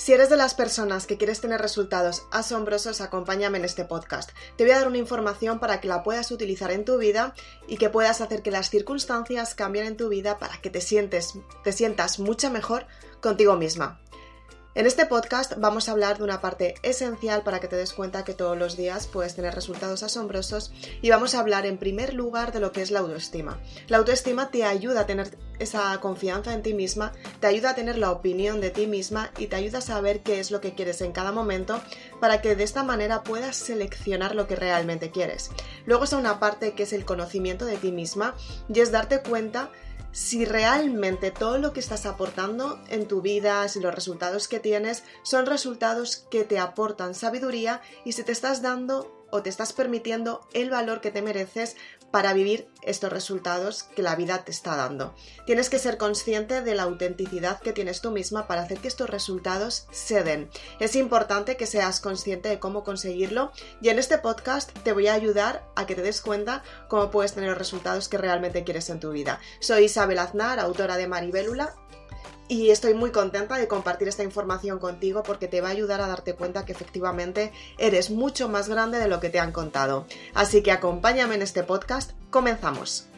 Si eres de las personas que quieres tener resultados asombrosos, acompáñame en este podcast. Te voy a dar una información para que la puedas utilizar en tu vida y que puedas hacer que las circunstancias cambien en tu vida para que te, sientes, te sientas mucho mejor contigo misma. En este podcast vamos a hablar de una parte esencial para que te des cuenta que todos los días puedes tener resultados asombrosos y vamos a hablar en primer lugar de lo que es la autoestima. La autoestima te ayuda a tener esa confianza en ti misma, te ayuda a tener la opinión de ti misma y te ayuda a saber qué es lo que quieres en cada momento para que de esta manera puedas seleccionar lo que realmente quieres. Luego está una parte que es el conocimiento de ti misma y es darte cuenta si realmente todo lo que estás aportando en tu vida, si los resultados que tienes son resultados que te aportan sabiduría y si te estás dando o te estás permitiendo el valor que te mereces para vivir estos resultados que la vida te está dando. Tienes que ser consciente de la autenticidad que tienes tú misma para hacer que estos resultados se den. Es importante que seas consciente de cómo conseguirlo y en este podcast te voy a ayudar a que te des cuenta cómo puedes tener los resultados que realmente quieres en tu vida. Soy Isabel Aznar, autora de Maribélula y estoy muy contenta de compartir esta información contigo porque te va a ayudar a darte cuenta que efectivamente eres mucho más grande de lo que te han contado. Así que acompáñame en este podcast. Comenzamos.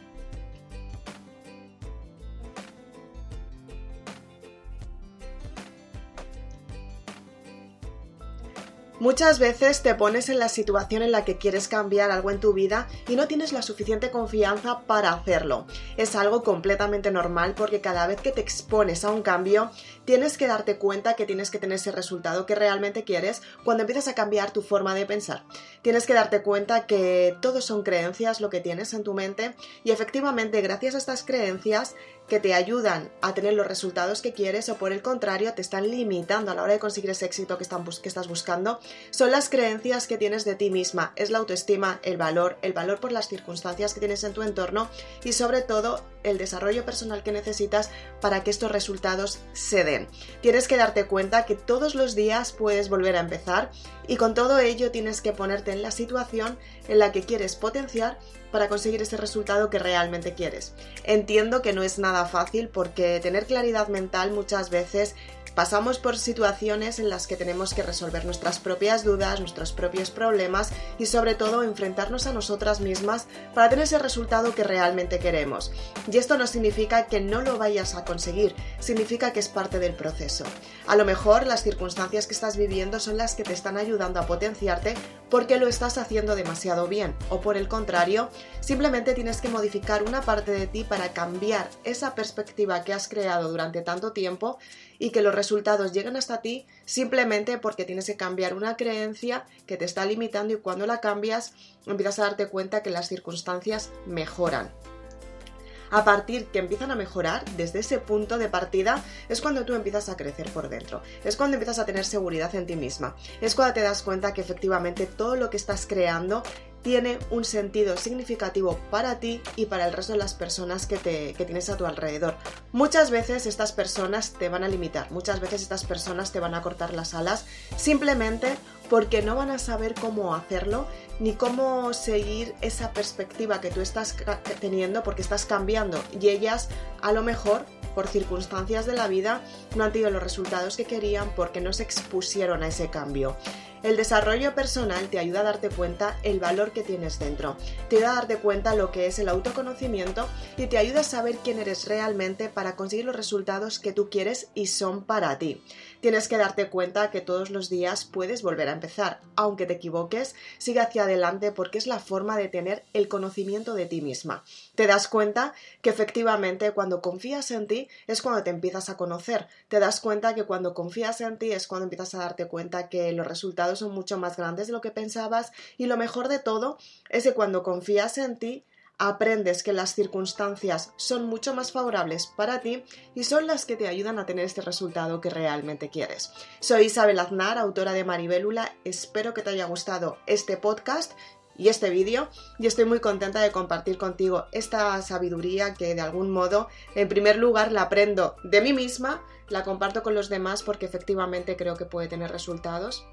Muchas veces te pones en la situación en la que quieres cambiar algo en tu vida y no tienes la suficiente confianza para hacerlo. Es algo completamente normal porque cada vez que te expones a un cambio, tienes que darte cuenta que tienes que tener ese resultado que realmente quieres cuando empiezas a cambiar tu forma de pensar. Tienes que darte cuenta que todo son creencias lo que tienes en tu mente y efectivamente gracias a estas creencias que te ayudan a tener los resultados que quieres o por el contrario te están limitando a la hora de conseguir ese éxito que, que estás buscando, son las creencias que tienes de ti misma, es la autoestima, el valor, el valor por las circunstancias que tienes en tu entorno y sobre todo el desarrollo personal que necesitas para que estos resultados se den. Tienes que darte cuenta que todos los días puedes volver a empezar y con todo ello tienes que ponerte en la situación en la que quieres potenciar para conseguir ese resultado que realmente quieres. Entiendo que no es nada fácil porque tener claridad mental muchas veces Pasamos por situaciones en las que tenemos que resolver nuestras propias dudas, nuestros propios problemas y sobre todo enfrentarnos a nosotras mismas para tener ese resultado que realmente queremos. Y esto no significa que no lo vayas a conseguir, significa que es parte del proceso. A lo mejor las circunstancias que estás viviendo son las que te están ayudando a potenciarte porque lo estás haciendo demasiado bien o por el contrario, simplemente tienes que modificar una parte de ti para cambiar esa perspectiva que has creado durante tanto tiempo y que los resultados lleguen hasta ti simplemente porque tienes que cambiar una creencia que te está limitando y cuando la cambias empiezas a darte cuenta que las circunstancias mejoran. A partir que empiezan a mejorar, desde ese punto de partida, es cuando tú empiezas a crecer por dentro, es cuando empiezas a tener seguridad en ti misma, es cuando te das cuenta que efectivamente todo lo que estás creando tiene un sentido significativo para ti y para el resto de las personas que, te, tienes a tu alrededor. Muchas veces estas personas te van a limitar, muchas veces estas personas te van a cortar las alas simplemente porque no van a saber cómo hacerlo ni cómo seguir esa perspectiva que tú estás teniendo porque estás cambiando y ellas a lo mejor por circunstancias de la vida no han tenido los resultados que querían porque no se expusieron a ese cambio. El desarrollo personal te ayuda a darte cuenta el valor que tienes dentro, te ayuda a darte cuenta lo que es el autoconocimiento y te ayuda a saber quién eres realmente para conseguir los resultados que tú quieres y son para ti. Tienes que darte cuenta que todos los días puedes volver a empezar, aunque te equivoques, sigue hacia adelante porque es la forma de tener el conocimiento de ti misma. Te das cuenta que efectivamente cuando confías en ti es cuando te empiezas a conocer, te das cuenta que cuando confías en ti es cuando empiezas a darte cuenta que los resultados son mucho más grandes de lo que pensabas y lo mejor de todo es que cuando confías en ti, aprendes que las circunstancias son mucho más favorables para ti y son las que te ayudan a tener este resultado que realmente quieres. Soy Isabel Aznar, autora de Maribélula, espero que te haya gustado este podcast y este vídeo y estoy muy contenta de compartir contigo esta sabiduría que de algún modo en primer lugar la aprendo de mí misma, la comparto con los demás porque efectivamente creo que puede tener resultados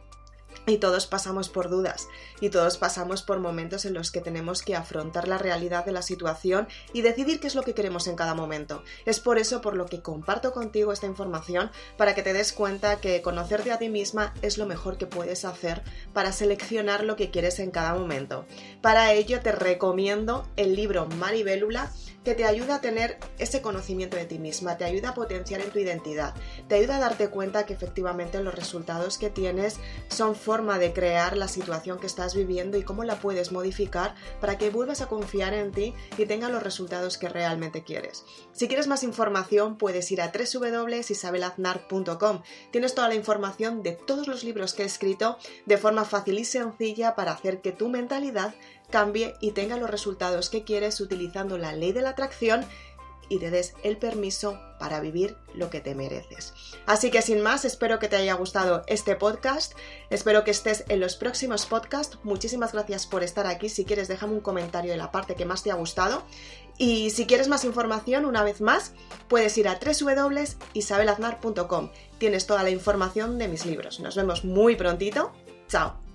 y todos pasamos por dudas y todos pasamos por momentos en los que tenemos que afrontar la realidad de la situación y decidir qué es lo que queremos en cada momento. Es por eso por lo que comparto contigo esta información para que te des cuenta que conocerte a ti misma es lo mejor que puedes hacer para seleccionar lo que quieres en cada momento. Para ello te recomiendo el libro Maribélula que te ayuda a tener ese conocimiento de ti misma, te ayuda a potenciar en tu identidad, te ayuda a darte cuenta que efectivamente los resultados que tienes son forma de crear la situación que estás viviendo y cómo la puedes modificar para que vuelvas a confiar en ti y tengas los resultados que realmente quieres. Si quieres más información puedes ir a www.isabelaznar.com. Tienes toda la información de todos los libros que he escrito de forma fácil y sencilla para hacer que tu mentalidad cambie y tenga los resultados que quieres utilizando la ley de la atracción y te des el permiso para vivir lo que te mereces. Así que sin más, espero que te haya gustado este podcast, espero que estés en los próximos podcasts. Muchísimas gracias por estar aquí. Si quieres, déjame un comentario de la parte que más te ha gustado. Y si quieres más información, una vez más, puedes ir a www.isabelaznar.com. Tienes toda la información de mis libros. Nos vemos muy prontito. Chao.